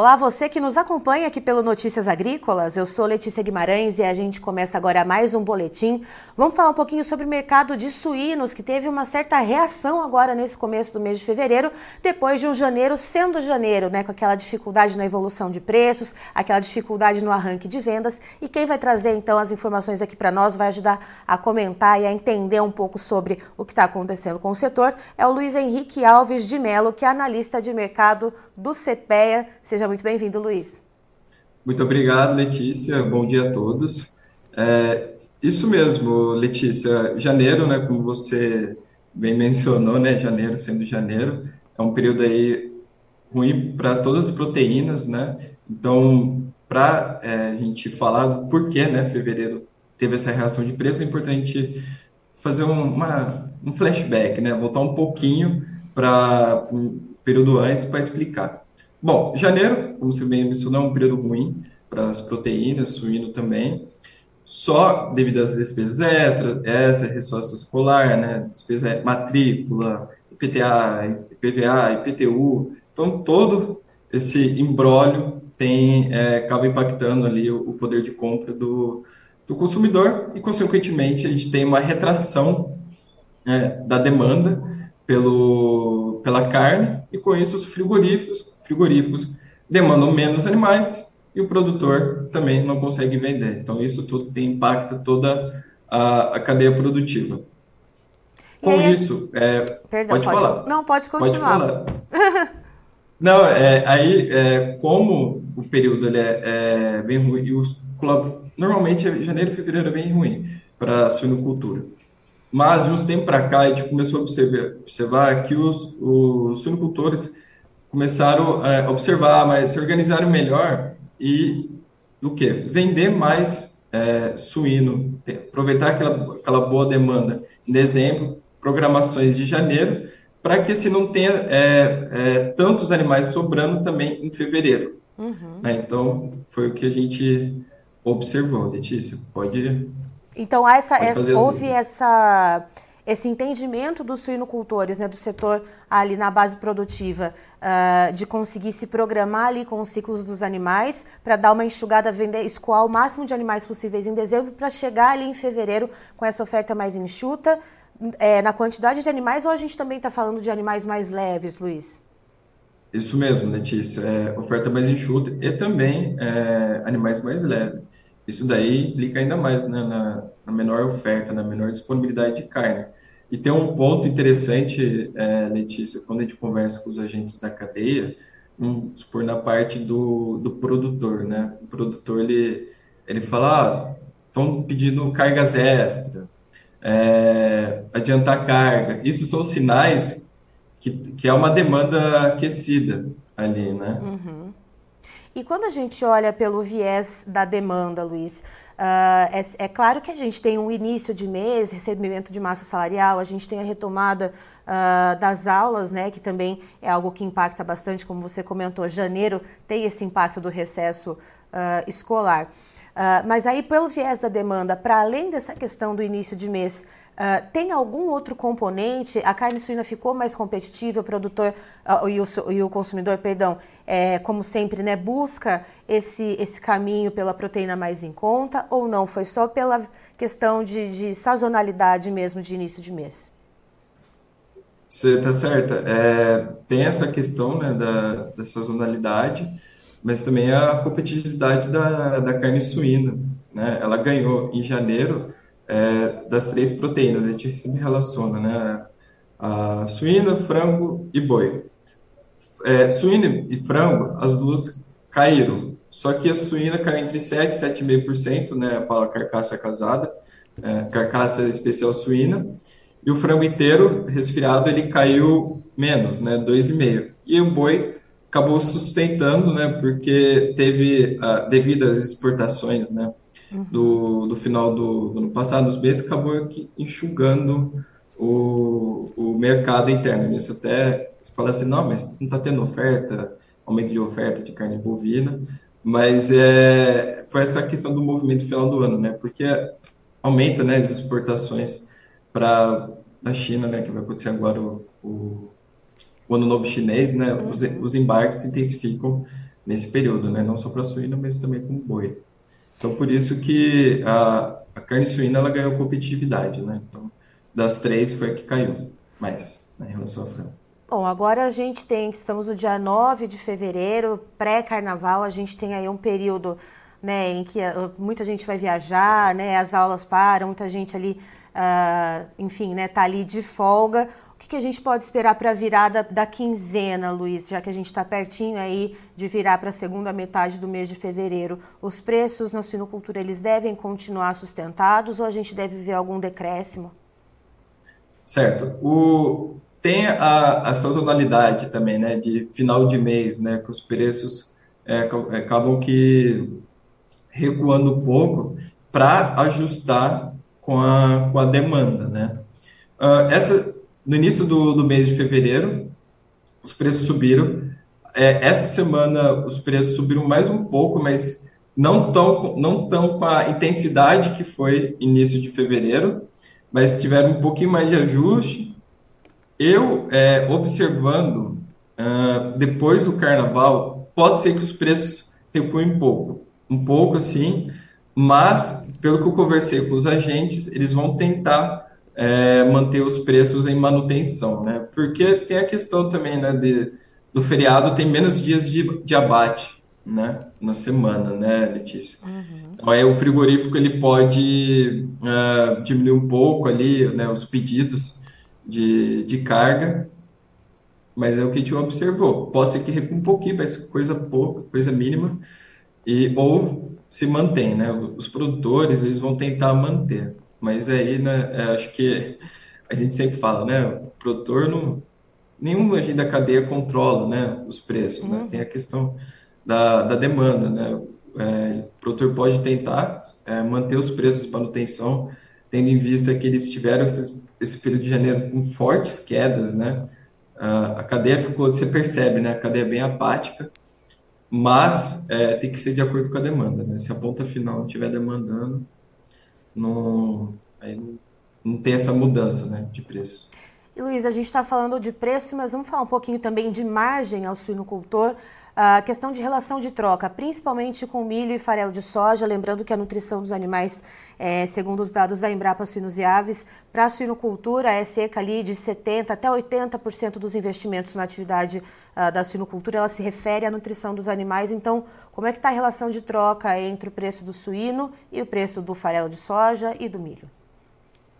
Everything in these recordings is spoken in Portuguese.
Olá, você que nos acompanha aqui pelo Notícias Agrícolas. Eu sou Letícia Guimarães e a gente começa agora mais um boletim. Vamos falar um pouquinho sobre o mercado de suínos, que teve uma certa reação agora nesse começo do mês de fevereiro, depois de um janeiro sendo janeiro, né, com aquela dificuldade na evolução de preços, aquela dificuldade no arranque de vendas. E quem vai trazer então as informações aqui para nós, vai ajudar a comentar e a entender um pouco sobre o que está acontecendo com o setor, é o Luiz Henrique Alves de Melo, que é analista de mercado do CPEA. Seja muito bem-vindo, Luiz. Muito obrigado, Letícia. Bom dia a todos. É, isso mesmo, Letícia. Janeiro, né, como você bem mencionou, né, janeiro sendo janeiro, é um período aí ruim para todas as proteínas, né? Então, para é, a gente falar do porquê, né, fevereiro teve essa reação de preço, é importante fazer um, uma, um flashback, né? Voltar um pouquinho para período antes para explicar. Bom, janeiro, como você bem mencionou, é um período ruim para as proteínas, suíno também, só devido às despesas extras, essa ressócia escolar, né, despesa matrícula, IPTA, IPVA, IPTU, então todo esse embrólio tem, é, acaba impactando ali o, o poder de compra do, do consumidor e, consequentemente, a gente tem uma retração é, da demanda pelo, pela carne e, com isso, os frigoríficos frigoríficos demandam menos animais e o produtor também não consegue vender. Então, isso tudo tem impacto toda a, a cadeia produtiva. Com aí, isso, é, perdão, pode, pode, falar. Não, pode continuar. Pode não, é, aí, é, como o período ele é, é bem ruim, e os, normalmente janeiro e fevereiro é bem ruim para a suinocultura. Mas, de uns tempos para cá, a gente começou a observar, observar que os, os suinocultores começaram a observar, mas se organizaram melhor e do que vender mais é, suíno, aproveitar aquela, aquela boa demanda em dezembro, programações de janeiro, para que se não tenha é, é, tantos animais sobrando também em fevereiro. Uhum. Né? Então, foi o que a gente observou, Letícia. Pode. Então, essa, essa houve essa esse entendimento dos suinocultores, né, do setor ali na base produtiva, uh, de conseguir se programar ali com os ciclos dos animais para dar uma enxugada, vender, escoar o máximo de animais possíveis em dezembro para chegar ali em fevereiro com essa oferta mais enxuta, é, na quantidade de animais ou a gente também está falando de animais mais leves, Luiz? Isso mesmo, Letícia. É, oferta mais enxuta e também é, animais mais leves. Isso daí implica ainda mais né, na, na, menor oferta, na menor disponibilidade de carne. E tem um ponto interessante, é, Letícia, quando a gente conversa com os agentes da cadeia, vamos supor, na parte do, do produtor, né? O produtor, ele, ele fala, ah, estão pedindo cargas extras, é, adiantar carga. Isso são sinais que, que é uma demanda aquecida ali, né? Uhum. E quando a gente olha pelo viés da demanda, Luiz, Uh, é, é, claro que a gente tem um início de mês, recebimento de massa salarial, a gente tem a retomada uh, das aulas, né, que também é algo que impacta bastante, como você comentou, janeiro tem esse impacto do recesso uh, escolar. mas aí, pelo viés da demanda, para além dessa questão do início de mês, Uh, tem algum outro componente? A carne suína ficou mais competitiva, o produtor uh, e, o, e, o, consumidor, perdão, é, como sempre, né, busca esse, esse caminho pela proteína mais em conta ou não? Foi só pela questão de, de sazonalidade mesmo de início de mês? Você está certa. É, tem essa questão né, da, da sazonalidade, mas também a competitividade da, da carne suína. Né? Ela ganhou em janeiro é, das três proteínas. A gente sempre relaciona, né? A suína, frango e boi. É, suína e frango, as duas caíram. Só que a suína caiu entre 7 e 7,5%, né? Fala carcaça casada, é, carcaça especial suína. E o frango inteiro, resfriado, ele caiu menos, né? 2,5%. E o boi acabou sustentando, né? Porque teve, uh, devido às exportações, né? Do, do final do, do ano passado, os meses, acabou aqui enxugando o, o mercado interno. Isso até fala assim, não, mas não está tendo oferta, aumento de oferta de carne bovina, mas é, foi essa questão do movimento final do ano, né? Porque aumenta né, as exportações para a China, né? Que vai acontecer agora o, o, o ano novo chinês, né? Os, os embarques se intensificam nesse período, né? Não só para suína, mas também com boi. Então, por isso que a, a carne suína ela ganhou competitividade, né? Então, das três foi a que caiu mais né, em relação à frango. Bom, agora a gente tem, estamos no dia 9 de fevereiro, pré-carnaval, a gente tem aí um período né, em que uh, muita gente vai viajar, né, as aulas param, muita gente ali, uh, enfim, né, tá ali de folga. O que, a gente pode esperar para a virada da quinzena, Luiz, já que a gente está pertinho aí de virar para a segunda metade do mês de fevereiro? Os preços na suinocultura, eles devem continuar sustentados ou a gente deve ver algum decréscimo? Certo. O, tem a, a sazonalidade também, né, de final de mês, né, que os preços é, acabam que recuando um pouco para ajustar com a, com a demanda, né. Uh, essa, no início do, do mês de fevereiro, os preços subiram. É, essa semana os preços subiram mais um pouco, mas não tão, não tão com a intensidade que foi início de fevereiro, mas tiveram um pouquinho mais de ajuste eu, é, observando, uh, depois do carnaval, pode ser que os preços recuem um pouco. Um pouco, assim, mas, pelo que eu conversei com os agentes, eles vão tentar é, manter os preços em manutenção, né? Porque tem a questão também, né, de, do feriado, tem menos dias de, de abate, né, na semana, né, Letícia? Uhum. Então, aí o frigorífico, ele pode uh, diminuir um pouco ali, né, os pedidos, de, de carga, mas é o que a gente observou. Pode ser que recua um pouquinho, mas coisa pouca, coisa mínima, e ou se mantém, né? Os produtores, eles vão tentar manter, mas aí, né, é, acho que a gente sempre fala, né? O produtor não... Nenhum agente da cadeia controla, né, os preços, né? uhum. né? Tem a questão da, da demanda, né? É, o produtor pode tentar é, manter os preços de manutenção, tendo em vista que eles tiveram esses esse período de janeiro com fortes quedas, né? A, cadeia ficou, você percebe, né? A cadeia é bem apática, mas é, tem que ser de acordo com a demanda, né? Se a ponta final não estiver demandando, não, aí não, tem essa mudança, né? De preço. E Luiz, a gente está falando de preço, mas vamos falar um pouquinho também de margem ao suinocultor. A questão de relação de troca, principalmente com milho e farelo de soja, lembrando que a nutrição dos animais, é, segundo os dados da Embrapa Suínos e Aves, para a suinocultura é seca ali de 70% até 80% dos investimentos na atividade uh, da suinocultura, ela se refere à nutrição dos animais. Então, como é que está a relação de troca entre o preço do suíno e o preço do farelo de soja e do milho?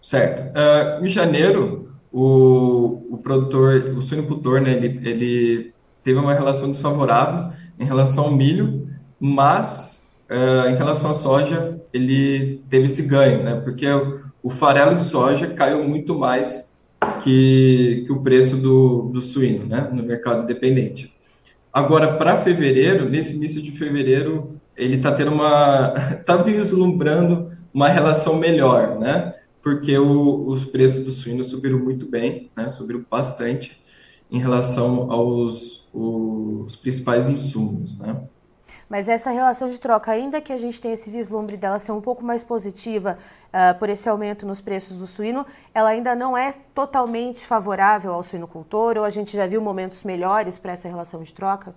Certo. Uh, em janeiro, o, o produtor, o suinocultor, né, ele, ele teve uma relação desfavorável em relação ao milho, mas uh, em relação à soja ele teve esse ganho, né? Porque o, farelo de soja caiu muito mais que, que o preço do, do suíno, né? No mercado independente. Agora, para fevereiro, nesse início de fevereiro, ele está tendo uma. está vislumbrando uma relação melhor, né? Porque o, os preços do suíno subiram muito bem, né? Subiram bastante em relação aos os principais insumos, né? Mas essa relação de troca, ainda que a gente tenha esse vislumbre dela ser um pouco mais positiva uh, por esse aumento nos preços do suíno, ela ainda não é totalmente favorável ao suinocultor ou a gente já viu momentos melhores para essa relação de troca?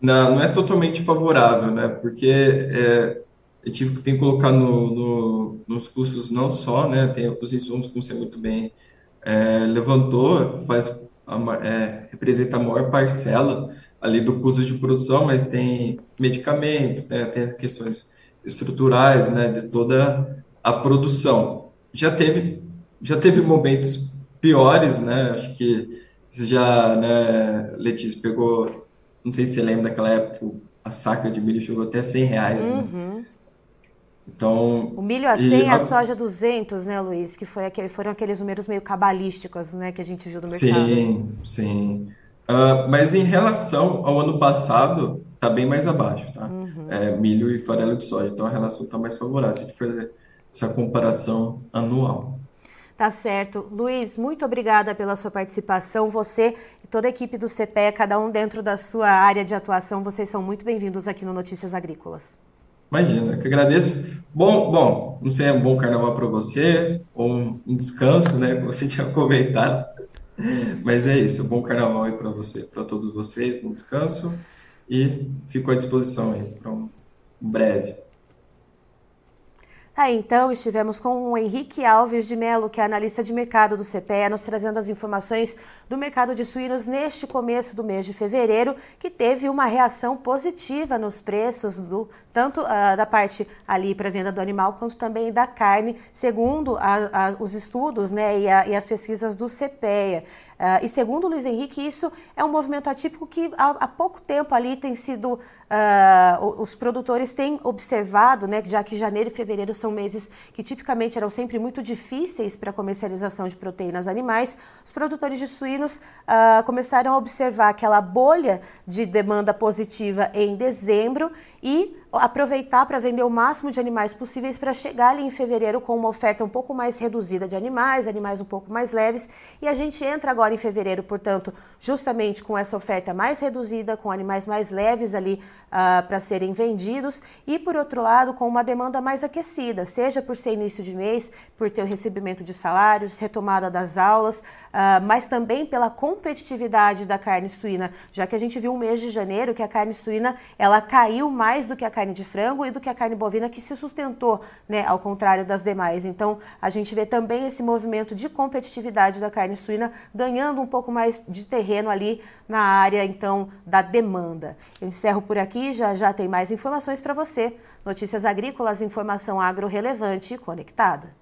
Não, não é totalmente favorável, né? Porque é, eu tive, tem que colocar no, no, nos custos não só, né? Tem os insumos, como você muito bem é, levantou, faz a, é, representa a maior parcela ali do custo de produção, mas tem medicamento, né, tem questões estruturais, né, de toda a produção. Já teve, já teve momentos piores, né, acho que já, né, Letícia pegou, não sei se você lembra daquela época, a saca de milho chegou até 100 reais, né? uhum. né? Então, o milho a 100 e a, a soja 200, né, Luiz? Que foi foram aqueles números meio cabalísticos, né, que a gente viu no mercado. Sim, sim. Uh, mas em relação ao ano passado, está bem mais abaixo, tá? Uhum. É, milho e farelo de soja. Então a relação está mais favorável se a gente fazer essa comparação anual. Tá certo. Luiz, muito obrigada pela sua participação. Você e toda a equipe do CPE, cada um dentro da sua área de atuação, vocês são muito bem-vindos aqui no Notícias Agrícolas. Imagina, que agradeço. Bom, bom, não sei, é um bom carnaval para você, ou um descanso, né, que você tinha comentado. Mas é isso, bom carnaval aí para você, para todos vocês, bom descanso. e fico à disposição aí para um breve. Tá, então estivemos com o Henrique Alves de Melo, que é analista de mercado do CPE, nos trazendo as informações do mercado de suínos neste começo do mês de fevereiro, que teve uma reação positiva nos preços do tanto uh, da parte ali para venda do animal quanto também da carne, segundo a, a, os estudos né, e, a, e, as pesquisas do CPEA. Uh, e segundo o Luiz Henrique, isso é um movimento atípico que há, há pouco tempo ali tem sido. Uh, os produtores têm observado, né, já que janeiro e fevereiro são meses que tipicamente eram sempre muito difíceis para a comercialização de proteínas animais, os produtores de suínos começaram a observar aquela bolha de demanda positiva em dezembro e aproveitar para vender o máximo de animais possíveis para chegar ali em fevereiro com uma oferta um pouco mais reduzida de animais, animais um pouco mais leves. E a gente entra agora em fevereiro, portanto, justamente com essa oferta mais reduzida, com animais mais leves ali uh, para serem vendidos e, por outro lado, com uma demanda mais aquecida, seja por ser início de mês, por ter o recebimento de salários, retomada das aulas, uh, mas também pela competitividade da carne suína, já que a gente viu um mês de janeiro que a carne suína ela caiu mais do que a carne de frango e do que a carne bovina que se sustentou, né, ao contrário das demais. Então, a gente vê também esse movimento de competitividade da carne suína ganhando um pouco mais de terreno ali na área então da demanda. Eu encerro por aqui já já tem mais informações para você. Notícias agrícolas, informação agro relevante e conectada.